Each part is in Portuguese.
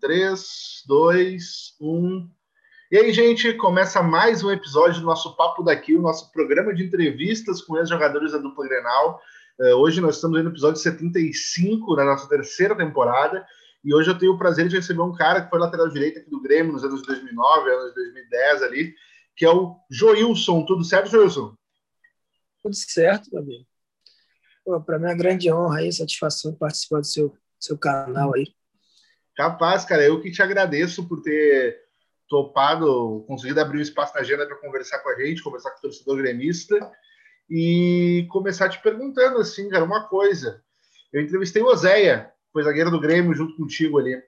3, 2, 1. E aí, gente, começa mais um episódio do nosso Papo Daqui, o nosso programa de entrevistas com ex-jogadores da dupla Grenal. Uh, hoje nós estamos no episódio 75 da nossa terceira temporada. E hoje eu tenho o prazer de receber um cara que foi lateral direito aqui do Grêmio nos anos 2009, anos 2010 ali, que é o Joilson. Tudo certo, Joilson? Tudo certo, meu amigo. Para mim é uma grande honra e satisfação participar do seu, seu canal aí. Capaz, cara. Eu que te agradeço por ter topado, conseguido abrir um espaço na agenda para conversar com a gente, conversar com o torcedor gremista e começar te perguntando, assim, cara, uma coisa. Eu entrevistei o Oséia, foi zagueiro do Grêmio, junto contigo ali.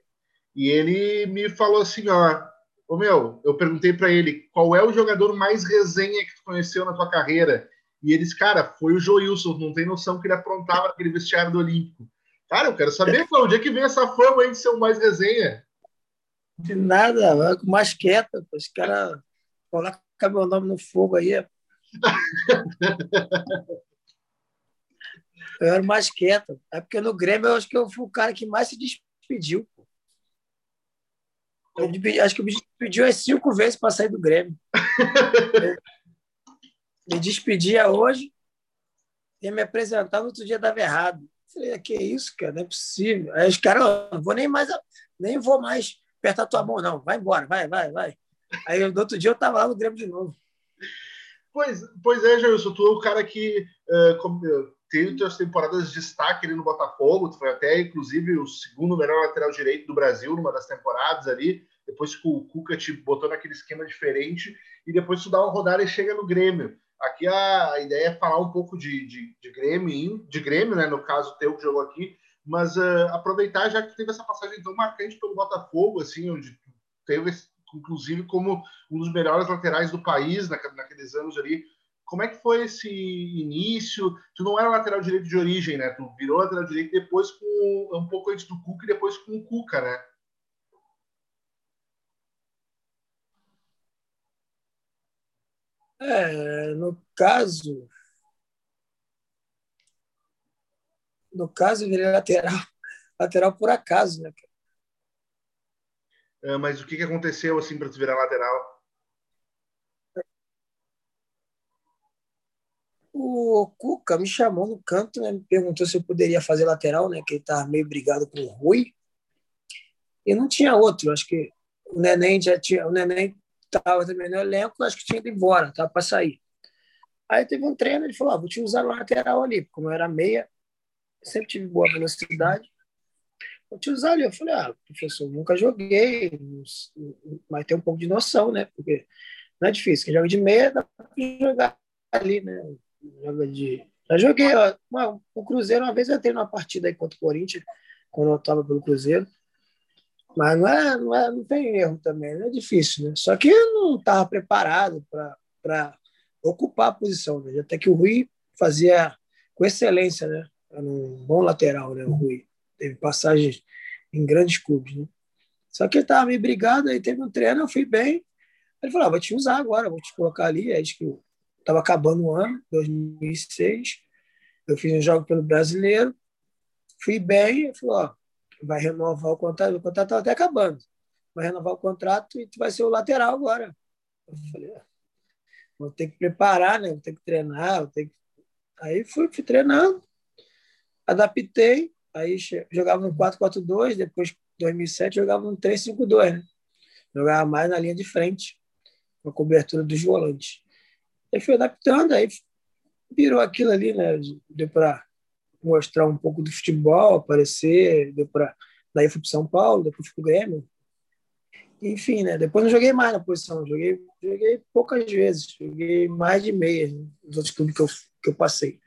E ele me falou assim, ó, ô meu, eu perguntei para ele, qual é o jogador mais resenha que tu conheceu na tua carreira? E eles, cara, foi o Joilson, não tem noção que ele aprontava aquele vestiário do Olímpico. Cara, eu quero saber, Cláudio, onde é que vem essa fama aí de ser o mais resenha? De nada, mais quieta, os caras colocam meu nome no fogo aí. eu era mais quieto. É porque no Grêmio eu acho que eu fui o cara que mais se despediu. Eu acho que me despediu as cinco vezes para sair do Grêmio. me despedia hoje e me apresentar no outro dia dava errado. Falei, que isso, cara, não é possível. Aí os caras, não vou nem mais, nem vou mais apertar tua mão, não. Vai embora, vai, vai, vai. Aí no outro dia eu tava lá no Grêmio de novo. Pois, pois é, Jailson, tu é o cara que uh, como, teve suas temporadas de destaque ali no Botafogo, tu foi até, inclusive, o segundo melhor lateral direito do Brasil numa das temporadas ali, depois que o Cuca te botou naquele esquema diferente, e depois tu dá uma rodada e chega no Grêmio. Aqui a, ideia é falar um pouco de, de, de, Grêmio, de Grêmio, né? No caso teu que jogou aqui, mas uh, aproveitar já que teve essa passagem tão marcante pelo Botafogo, assim, onde teve, inclusive, como um dos melhores laterais do país naqueles anos ali. Como é que foi esse início? Tu não era lateral direito de origem, né? Tu virou lateral direito depois com um pouco antes do Cuca e depois com o Cuca, né? É, no caso. No caso, eu virei lateral, lateral por acaso, né? É, mas o que, que aconteceu assim para tu virar lateral? O Cuca me chamou no canto, né? Me perguntou se eu poderia fazer lateral, né? Que ele estava meio brigado com o Rui. E não tinha outro. Acho que o Neném já tinha. O Neném estava também no elenco, acho que tinha ido embora, estava para sair. Aí teve um treino, ele falou: ah, vou te usar no lateral ali, como eu era meia, sempre tive boa velocidade. Vou te usar ali. Eu falei: ah, professor, nunca joguei, mas tem um pouco de noção, né? Porque não é difícil. Quem joga de meia dá para jogar ali, né? Joga de. Já joguei, ó, uma, o Cruzeiro, uma vez eu entrei numa partida aí contra o Corinthians, quando eu estava pelo Cruzeiro. Mas não, é, não, é, não tem erro também, é difícil, né? Só que eu não estava preparado para ocupar a posição, né? Até que o Rui fazia com excelência, né? Era um bom lateral, né? O Rui teve passagens em grandes clubes, né? Só que ele estava meio brigado, aí teve um treino, eu fui bem. Ele falou: ah, vou te usar agora, vou te colocar ali. Aí que estava acabando o ano, 2006. Eu fiz um jogo pelo brasileiro, fui bem. Ele falou: ó, vai renovar o contrato, o contrato está até acabando. Vai renovar o contrato e tu vai ser o lateral agora. Eu falei, ah, vou ter que preparar, né? Vou ter que treinar, vou ter que... Aí fui, fui treinando, adaptei, aí jogava no 4-4-2, depois, em 2007, jogava no 3-5-2, né? Jogava mais na linha de frente, com a cobertura dos volantes. Aí fui adaptando, aí virou aquilo ali, né? Deu para mostrar um pouco do futebol, aparecer, deu para daí fui para São Paulo, depois fui para o Grêmio. Enfim, né? Depois não joguei mais na posição, joguei, joguei poucas vezes, joguei mais de meia nos outros clubes que eu, que eu passei.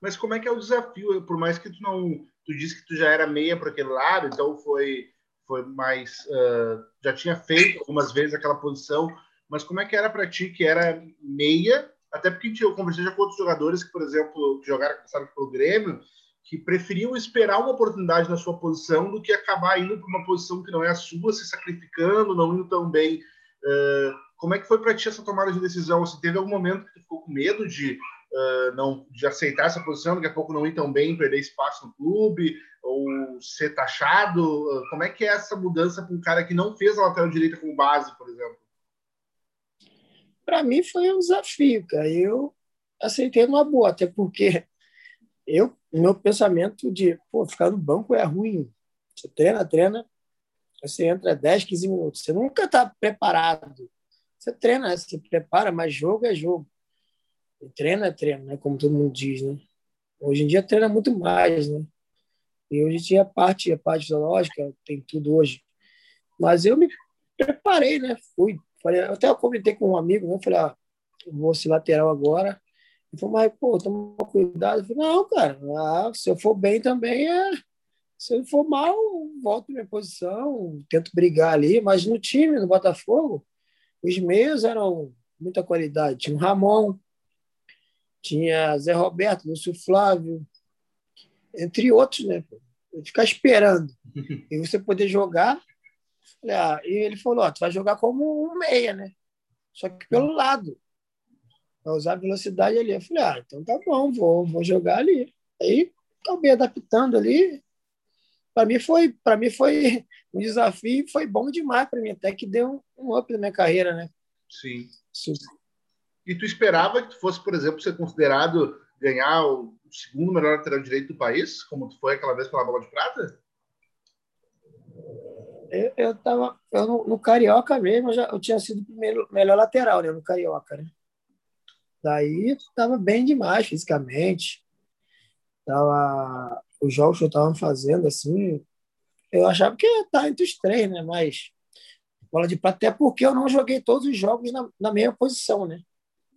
Mas como é que é o desafio? Por mais que tu não, tu disse que tu já era meia para aquele lado, então foi foi mais uh, já tinha feito algumas vezes aquela posição, mas como é que era para ti que era meia até porque eu conversei já com outros jogadores que, por exemplo, jogaram passaram pelo Grêmio, que preferiam esperar uma oportunidade na sua posição do que acabar indo para uma posição que não é a sua, se sacrificando, não indo tão bem. Uh, como é que foi para ti essa tomada de decisão? Você teve algum momento que ficou com medo de, uh, não de aceitar essa posição, daqui a pouco não ir tão bem, perder espaço no clube, ou ser taxado? Uh, como é que é essa mudança para um cara que não fez a lateral direita como base, por exemplo? Para mim foi um desafio, cara. Eu aceitei numa boa, até porque eu, meu pensamento de pô, ficar no banco é ruim. Você treina, treina, você entra 10, 15 minutos. Você nunca está preparado. Você treina, você prepara, mas jogo é jogo. E treino é treino, né? Como todo mundo diz, né? Hoje em dia treina muito mais, né? E hoje tinha a parte, a parte zoológica, tem tudo hoje. Mas eu me preparei, né? Fui. Falei, até eu comentei com um amigo, né? Falei, ah, vou ser lateral agora. Ele falou, mas, pô, toma cuidado. Eu falei, não, cara, ah, se eu for bem também é. Se eu for mal, volto minha posição, tento brigar ali. Mas no time, no Botafogo, os meios eram muita qualidade. Tinha o Ramon, tinha Zé Roberto, Lúcio Flávio, entre outros, né? Ficar esperando. E você poder jogar. Ah, e ele falou: ó, tu vai jogar como um meia, né? Só que pelo lado. Vai usar velocidade ali. Eu falei: ah, então tá bom, vou, vou jogar ali. Aí acabei adaptando ali. Para mim foi, para mim foi um desafio, foi bom demais para mim, até que deu um, um up na minha carreira, né? Sim. Sim. E tu esperava que tu fosse, por exemplo, ser considerado ganhar o segundo melhor lateral direito do país, como tu foi aquela vez pela bola de prata? Eu, eu tava eu no, no, Carioca mesmo, eu, já, eu tinha sido primeiro, melhor lateral, né, no Carioca, né? Daí tava bem demais fisicamente. Tava os jogos que eu tava fazendo assim, eu achava que ia estar entre os três, né, mas bola de prata até porque eu não joguei todos os jogos na, na mesma posição, né?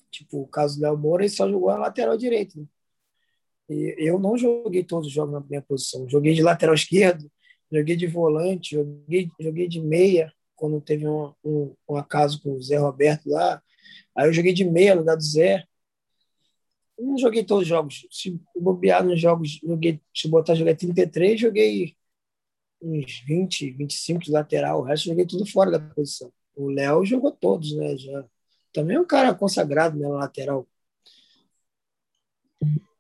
Tipo, o caso do Léo Moura, ele só jogou a lateral direito. Né? E eu não joguei todos os jogos na minha posição. Joguei de lateral esquerdo, joguei de volante, joguei, joguei de meia, quando teve um, um, um acaso com o Zé Roberto lá. Aí eu joguei de meia no lugar do Zé. Eu não joguei todos os jogos. Se bobear nos jogos, joguei, se botar jogar 33, joguei uns 20, 25 de lateral. O resto joguei tudo fora da posição. O Léo jogou todos, né? Já também é um cara consagrado na lateral.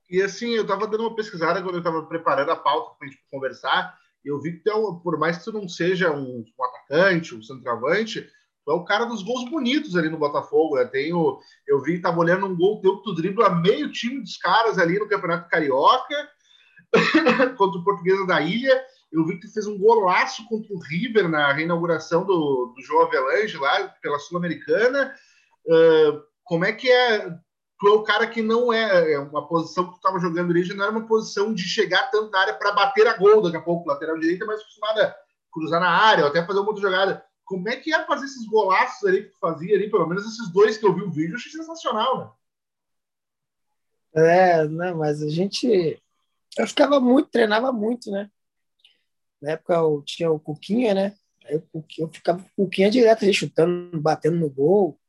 E assim, eu estava dando uma pesquisada quando eu estava preparando a pauta para a gente conversar, eu vi que é por mais que tu não seja um, um, atacante, um centroavante, tu é o cara dos gols bonitos ali no Botafogo. Né? Tenho, eu vi que estava olhando um gol teu que tu dribla meio time dos caras ali no Campeonato Carioca, contra o Portuguesa da Ilha. Eu vi que tu fez um golaço contra o River na reinauguração do, do João Avelange lá pela Sul-Americana. Uh, como é que é? Tu é o cara que não é, é uma posição que tu estava jogando ali, não era uma posição de chegar tanto na área para bater a gol daqui a pouco. Lateral direito é mais acostumada a cruzar na área, ou até fazer uma outra jogada. Como é que é fazer esses golaços ali que tu fazia ali? Pelo menos esses dois que eu vi o vídeo, eu achei sensacional, né? É, né, mas a gente. Eu ficava muito, treinava muito, né? Na época eu tinha o Cuquinha, né? Eu, eu ficava com o Cuquinha direto ali, chutando, batendo no gol.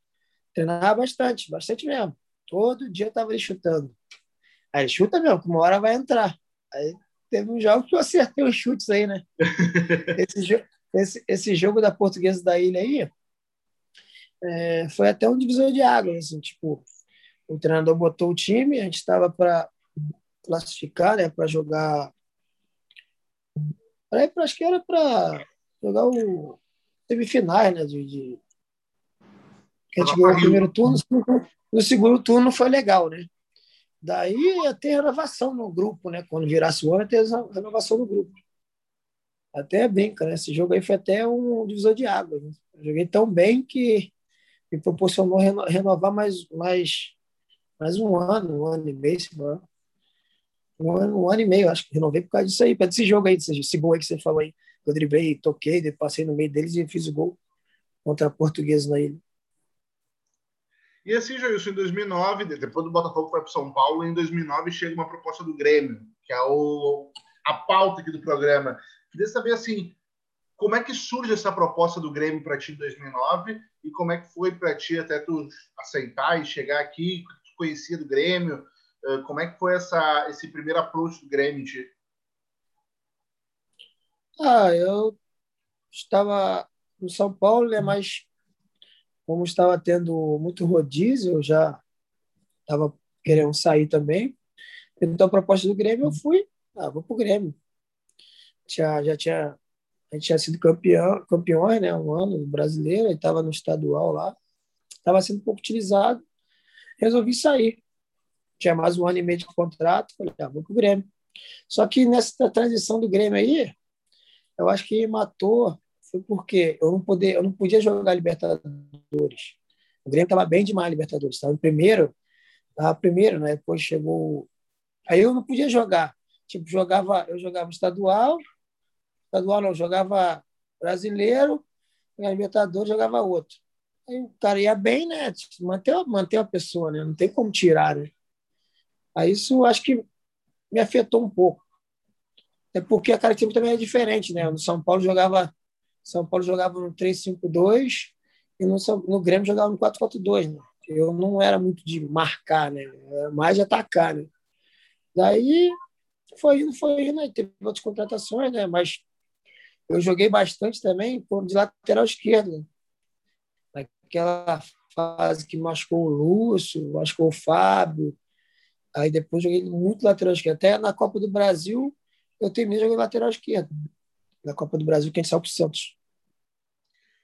Treinava bastante, bastante mesmo. Todo dia eu estava ali chutando. Aí chuta mesmo, que uma hora vai entrar. Aí teve um jogo que eu acertei os chutes aí, né? esse, jo esse, esse jogo da Portuguesa da Ilha aí é, foi até um divisor de águas, assim, tipo, o treinador botou o time, a gente estava para classificar, né, para jogar. Pra, acho que era para jogar o semifinais, né, de, de que a gente ganhou o primeiro turno, no segundo turno foi legal, né? Daí ia ter renovação no grupo, né? Quando virasse o ano, ia ter renovação no grupo. Até brinca, né? Esse jogo aí foi até um divisor de águas. Né? joguei tão bem que me proporcionou renovar mais, mais, mais um ano, um ano e meio, um ano, um ano e meio, acho que renovei por causa disso aí, desse jogo aí, desse gol aí que você falou aí. Eu driblei, toquei, passei no meio deles e fiz o gol contra a Portuguesa na ilha. E assim, Jailson, em 2009, depois do Botafogo foi para São Paulo, em 2009 chega uma proposta do Grêmio, que é o, a pauta aqui do programa. Queria saber, assim, como é que surge essa proposta do Grêmio para ti em 2009 e como é que foi para ti até tu aceitar e chegar aqui, tu conhecia do Grêmio, como é que foi essa, esse primeiro approach do Grêmio? Ah, eu estava no São Paulo, né, mas como estava tendo muito rodízio, eu já estava querendo sair também. Então, a proposta do Grêmio, eu fui, ah, vou pro Grêmio. Já, já tinha, a gente tinha sido campeão, campeões, né, um ano brasileiro, e estava no estadual lá, estava sendo pouco utilizado, resolvi sair. Tinha mais um ano e meio de contrato, falei, ah, vou pro Grêmio. Só que nessa transição do Grêmio aí, eu acho que matou foi porque eu não, poder, eu não podia jogar Libertadores. O Grêmio estava bem demais Libertadores. Estava em primeiro, estava primeiro, né? Depois chegou. Aí eu não podia jogar. Tipo, jogava, eu jogava estadual, estadual não, jogava brasileiro, Libertadores jogava outro. Aí o cara ia bem, né? Manter, manter a pessoa, né? Não tem como tirar, né? Aí isso acho que me afetou um pouco. É porque a característica também é diferente, né? No São Paulo jogava São Paulo jogava no 3-5-2 e no, no Grêmio jogava no 4-4-2, né? Eu não era muito de marcar, né? Era mais de atacar, né? Daí foi indo, foi indo, aí teve outras contratações, né? Mas eu joguei bastante também de lateral esquerdo. Naquela fase que machucou o Lúcio, machucou o Fábio. Aí depois joguei muito lateral esquerdo. Até na Copa do Brasil eu terminei jogando lateral esquerdo. Na Copa do Brasil, que a gente saiu para o Santos.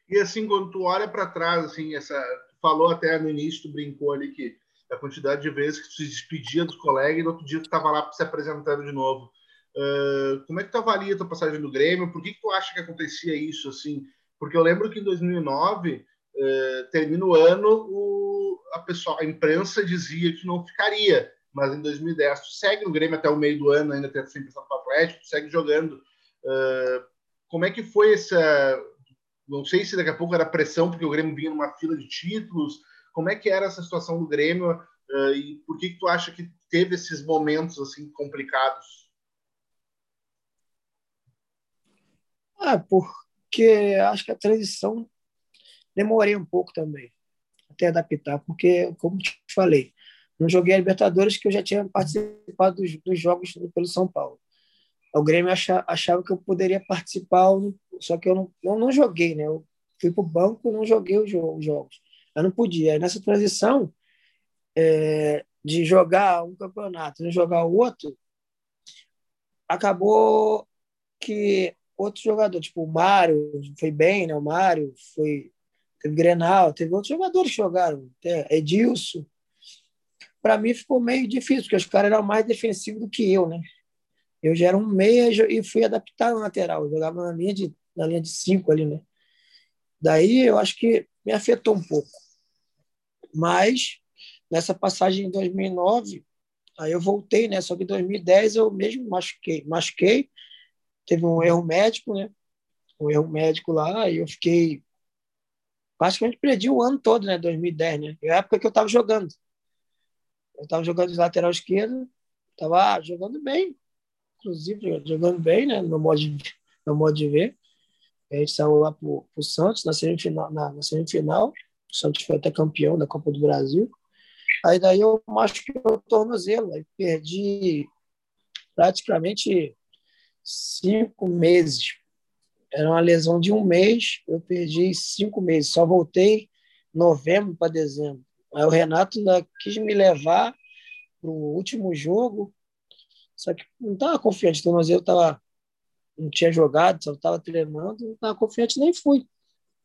E assim, quando tu olha para trás, assim, essa falou até no início, tu brincou ali que a quantidade de vezes que tu se despedia dos colegas e no outro dia tu estava lá se apresentando de novo. Uh, como é que tu avalia a tua passagem do Grêmio? Por que, que tu acha que acontecia isso assim? Porque eu lembro que em 2009 uh, termina o ano, o, a pessoa, a imprensa dizia que não ficaria, mas em 2010 tu segue no Grêmio até o meio do ano, ainda tendo sempre para o Atlético, tu segue jogando. Uh, como é que foi essa não sei se daqui a pouco era pressão porque o Grêmio vinha numa fila de títulos. Como é que era essa situação do Grêmio uh, e por que, que tu acha que teve esses momentos assim complicados? Ah, porque acho que a transição demorei um pouco também até adaptar, porque como te falei, não joguei a Libertadores que eu já tinha participado dos, dos jogos pelo São Paulo. O Grêmio achava, achava que eu poderia participar só que eu não, eu não joguei, né? Eu fui para o banco não joguei os jogos. Eu não podia. Nessa transição é, de jogar um campeonato e não jogar o outro, acabou que outro jogador, tipo o Mário, foi bem, né? O Mário foi. Teve Grenal, teve outros jogadores que jogaram, Edilson. Para mim ficou meio difícil, porque os caras eram mais defensivos do que eu, né? Eu já era um meia e fui adaptar na lateral. Eu jogava na linha de na linha de cinco ali, né? Daí eu acho que me afetou um pouco. Mas nessa passagem em 2009, aí eu voltei, né? Só que em 2010 eu mesmo machuquei, machuquei, teve um erro médico, né? Um erro médico lá, e eu fiquei praticamente perdi o ano todo, né? 2010, né? É a época que eu estava jogando. Eu estava jogando de lateral esquerdo, estava jogando bem, inclusive jogando bem, né? No modo de, no modo de ver. A gente saiu lá para o Santos na semifinal, na, na, semifinal. O Santos foi até campeão da Copa do Brasil. Aí daí eu machuquei o tornozelo. Aí perdi praticamente cinco meses. Era uma lesão de um mês, eu perdi cinco meses. Só voltei novembro para dezembro. Aí o Renato quis me levar para o último jogo, só que não estava confiante. O tornozelo estava não tinha jogado, só estava treinando, não estava confiante, nem fui.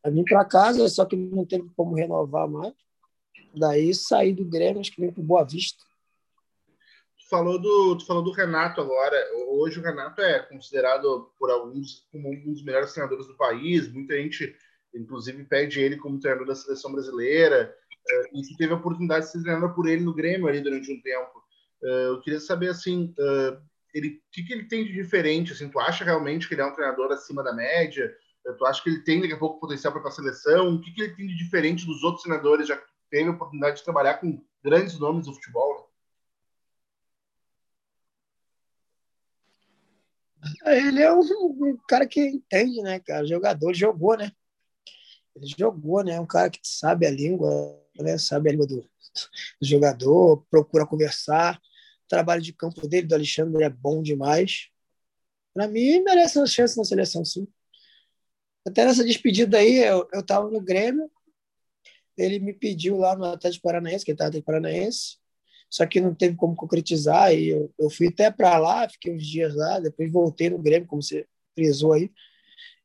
Aí vim para casa, só que não teve como renovar mais. Daí saí do Grêmio, acho que vim para Boa Vista. Tu falou, do, tu falou do Renato agora. Hoje o Renato é considerado por alguns como um dos melhores treinadores do país. Muita gente, inclusive, pede ele como treinador da seleção brasileira. Eh, e tu teve a oportunidade de ser treinador por ele no Grêmio ali durante um tempo. Eh, eu queria saber, assim, eh, ele, o que, que ele tem de diferente? Assim, tu acha realmente que ele é um treinador acima da média? Tu acha que ele tem daqui a pouco potencial para a seleção? O que, que ele tem de diferente dos outros treinadores, já teve a oportunidade de trabalhar com grandes nomes do futebol? Ele é um, um, cara que entende, né, cara? Jogador, jogou, né? Ele jogou, né? Um cara que sabe a língua, né? Sabe a língua do, do jogador, procura conversar trabalho de campo dele, do Alexandre, é bom demais. Para mim, merece uma chance na seleção, sim. Até nessa despedida aí, eu, eu tava no Grêmio, ele me pediu lá no Atlético Paranaense, que ele estava no Paranaense, só que não teve como concretizar. E eu, eu fui até para lá, fiquei uns dias lá, depois voltei no Grêmio, como você frisou aí.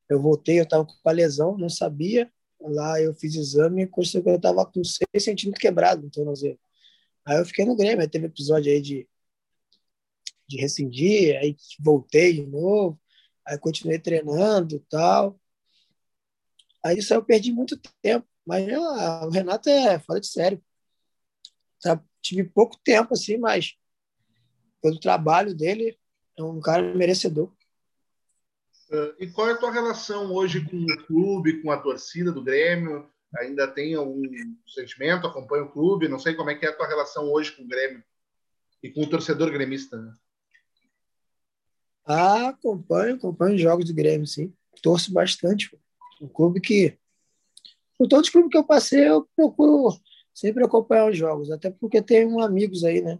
Eu voltei, eu estava com a lesão, não sabia. Lá eu fiz exame e consegui que eu estava com 6 centímetros quebrado no tornozelo. Aí eu fiquei no Grêmio, aí teve episódio aí de, de rescindir, aí voltei de novo, aí continuei treinando tal. Aí isso aí eu perdi muito tempo, mas eu, o Renato é fora de sério. Tá, tive pouco tempo assim, mas pelo trabalho dele, é um cara merecedor. Uh, e qual é a tua relação hoje com o clube, com a torcida do Grêmio? Ainda tem algum sentimento? Acompanha o clube? Não sei como é que é a tua relação hoje com o Grêmio e com o torcedor gremista. Ah, acompanho, acompanho os jogos do Grêmio, sim. Torço bastante. Um clube que, por todos os clubes que eu passei, eu procuro sempre acompanhar os jogos, até porque tenho amigos aí, né?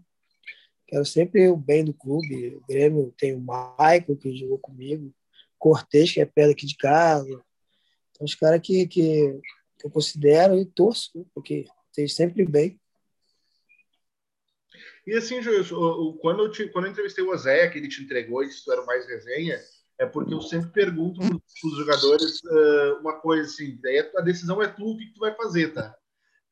Quero sempre o bem do clube. O Grêmio tem o Michael, que jogou comigo, Cortez, que é perto aqui de casa. Então, os caras que, que, que, eu considero e torço, né? porque tem sempre bem. E assim, quando eu, te, quando eu entrevistei o Zé, que ele te entregou tu era mais resenha, é porque eu sempre pergunto para os jogadores uh, uma coisa assim, daí a decisão é tu, o que, que tu vai fazer, tá?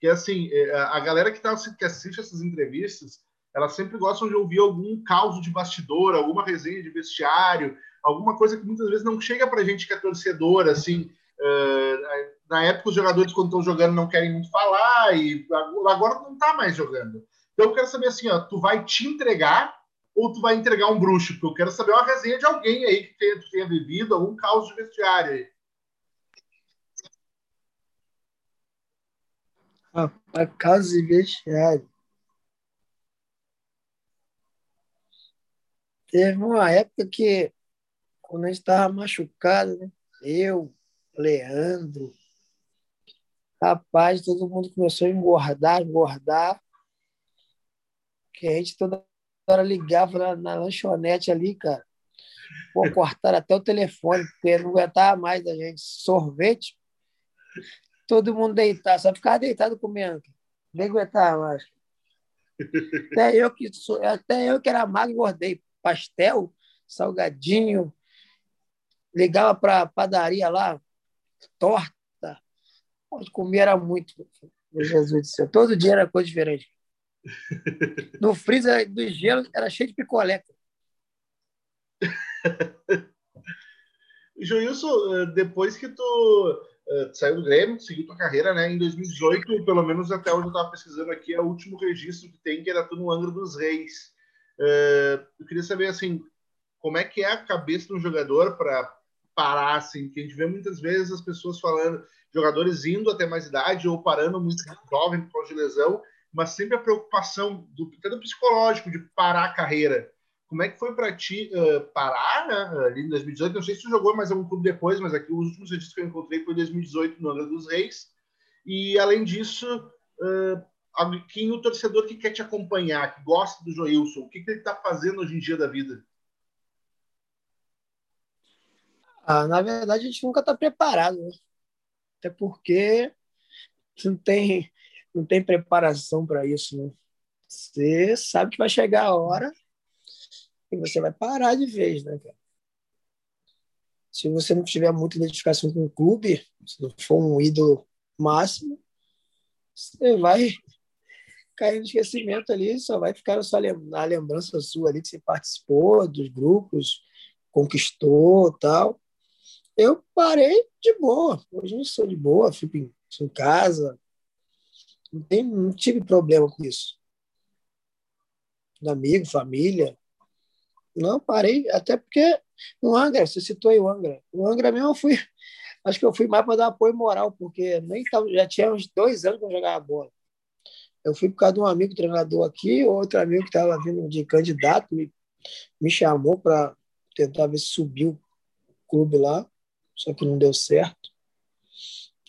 que assim, é, a galera que, tá, que assiste essas entrevistas, elas sempre gostam de ouvir algum caos de bastidor, alguma resenha de vestiário, alguma coisa que muitas vezes não chega para gente que é torcedor, assim, uh, na época os jogadores quando estão jogando não querem muito falar e agora não está mais jogando. Então eu quero saber assim, ó, tu vai te entregar ou tu vai entregar um bruxo? Porque eu quero saber uma resenha de alguém aí que tenha, tenha vivido algum caos de vestiário aí. a casa de vestiário. Teve uma época que, quando a gente estava machucado, né? eu, Leandro, rapaz, todo mundo começou a engordar, engordar, que a gente toda hora ligava na, na lanchonete ali, cara. Pô, cortaram até o telefone, porque não aguentava mais a gente. Sorvete, todo mundo deitado, só ficava deitado comendo. Nem aguentava mais. Até eu que sou, até eu que era magro engordei. Pastel, salgadinho, ligava para padaria lá, torta. Onde comia era muito. Meu Jesus do céu. Todo dia era coisa diferente. No freezer do gelo era cheio de picolé. Joilson, eh, depois que tu uh, saiu do Grêmio, seguiu tua carreira, né? Em 2018, pelo menos até onde eu estava pesquisando aqui, é o último registro que tem, que era tu no Angra dos Reis. Uh, eu queria saber, assim, como é que é a cabeça de um jogador para parar, assim, que a gente vê muitas vezes as pessoas falando, jogadores indo até mais idade ou parando muito jovem por causa de lesão, mas sempre a preocupação do, até do psicológico de parar a carreira. Como é que foi para ti uh, parar, né, ali em 2018? Não sei se tu jogou mais algum clube depois, mas aqui os últimos registros que eu encontrei foi em 2018 no Angra dos Reis. E além disso, uh, quem o torcedor que quer te acompanhar, que gosta do Joilson, o que, que ele está fazendo hoje em dia da vida? Ah, na verdade, a gente nunca está preparado, né? até porque não tem, não tem preparação para isso. Né? Você sabe que vai chegar a hora e você vai parar de vez, né, cara? Se você não tiver muita identificação com o clube, se não for um ídolo máximo, você vai cair no esquecimento ali, só vai ficar só a lembrança sua ali que você participou dos grupos, conquistou tal. Eu parei de boa, hoje eu sou de boa, fico em, em casa, não, não tive problema com isso. Amigo, família, não, parei, até porque no Angra, você citou aí o Angra. O Angra mesmo eu fui, acho que eu fui mais para dar apoio moral, porque nem tava, já tinha uns dois anos que eu jogava bola. Eu fui por causa de um amigo treinador aqui, outro amigo que estava vindo de candidato, me, me chamou para tentar ver se subiu o clube lá, só que não deu certo.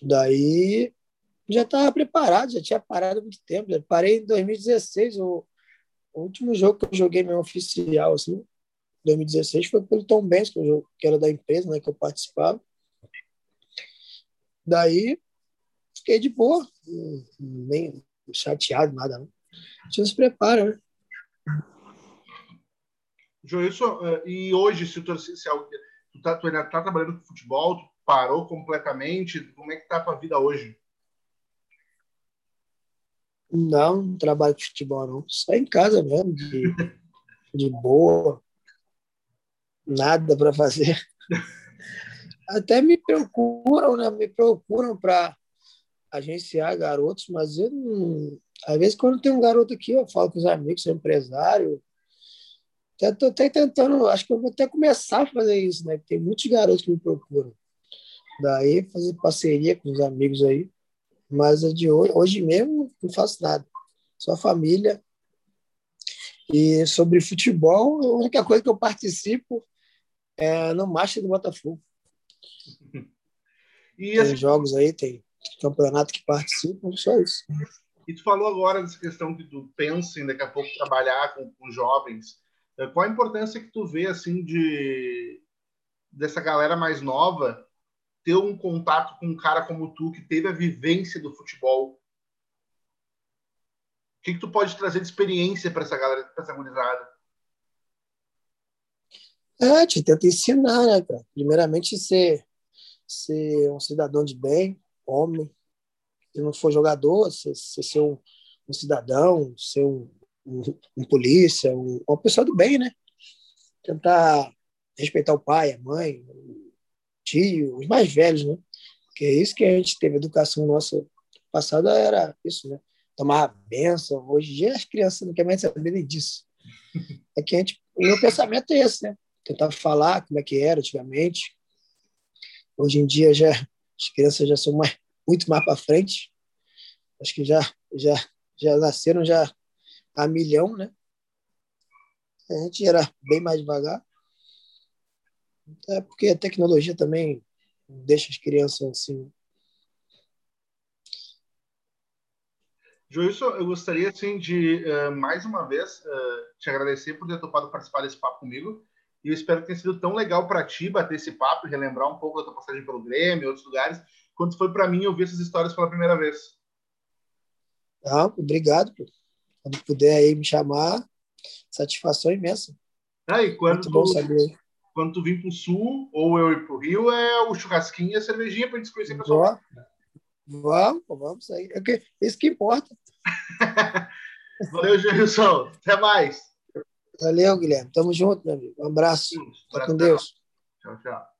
Daí já estava preparado, já tinha parado há muito tempo. Já parei em 2016, o, o último jogo que eu joguei meu oficial, assim, 2016 foi pelo Tom Benz, que, eu, que era da empresa né, que eu participava. Daí fiquei de boa, nem chateado, nada. Não. A gente se prepara, né? Joilson, eh, e hoje, se, tu, se, tu, tá, tu ainda tá trabalhando com futebol, tu parou completamente, como é que tá a tua vida hoje? Não, não trabalho com futebol, não. Só em casa mesmo, de, de boa. Nada para fazer. Até me procuram, né? Me procuram para agenciar garotos, mas eu não. Às vezes, quando tem um garoto aqui, eu falo com os amigos, sou empresário. Estou até tentando, acho que eu vou até começar a fazer isso, né? Tem muitos garotos que me procuram. Daí, fazer parceria com os amigos aí. Mas é de hoje, hoje mesmo não faço nada. Só família. E sobre futebol, a única coisa que eu participo é no Master do Botafogo. E tem assim, jogos aí, tem campeonato que participam, só isso. E tu falou agora dessa questão que tu pensa em daqui a pouco trabalhar com, com jovens. Qual a importância que tu vê assim de dessa galera mais nova ter um contato com um cara como tu que teve a vivência do futebol? O que, que tu pode trazer de experiência para essa galera, para essa gurizada? É, te tenta ensinar, né, cara? Primeiramente, ser, ser um cidadão de bem, homem. Se não for jogador, ser, ser um, um cidadão, ser um, um, um polícia, um, uma pessoa do bem, né? Tentar respeitar o pai, a mãe, tio, os mais velhos, né? Porque é isso que a gente teve, a educação nossa passada era isso, né? Tomar benção. Hoje em dia as crianças não querem mais saber nem disso. É que a gente, o meu pensamento é esse, né? Tentar falar como é que era antigamente. Hoje em dia já as crianças já são mais, muito mais para frente. Acho que já já já nasceram já a milhão, né? A gente era bem mais devagar. É porque a tecnologia também deixa as crianças assim. Joilson, eu gostaria assim de uh, mais uma vez uh, te agradecer por ter topado participar desse papo comigo. E eu espero que tenha sido tão legal para ti bater esse papo e relembrar um pouco da tua passagem pelo Grêmio e outros lugares, quanto foi para mim ouvir essas histórias pela primeira vez. Ah, obrigado. Quando puder aí me chamar, satisfação imensa. Ah, e quando Muito bom tu, saber. Quando tu vir para o Sul, ou eu ir para o Rio, é o churrasquinho e a cervejinha para a gente conhecer pessoal. Vamos, vamos aí. É que, isso que importa. Valeu, Gilson. Até mais. Valeu, Guilherme. Tamo junto, meu amigo. Um abraço. Fica com Deus. Tchau, tchau.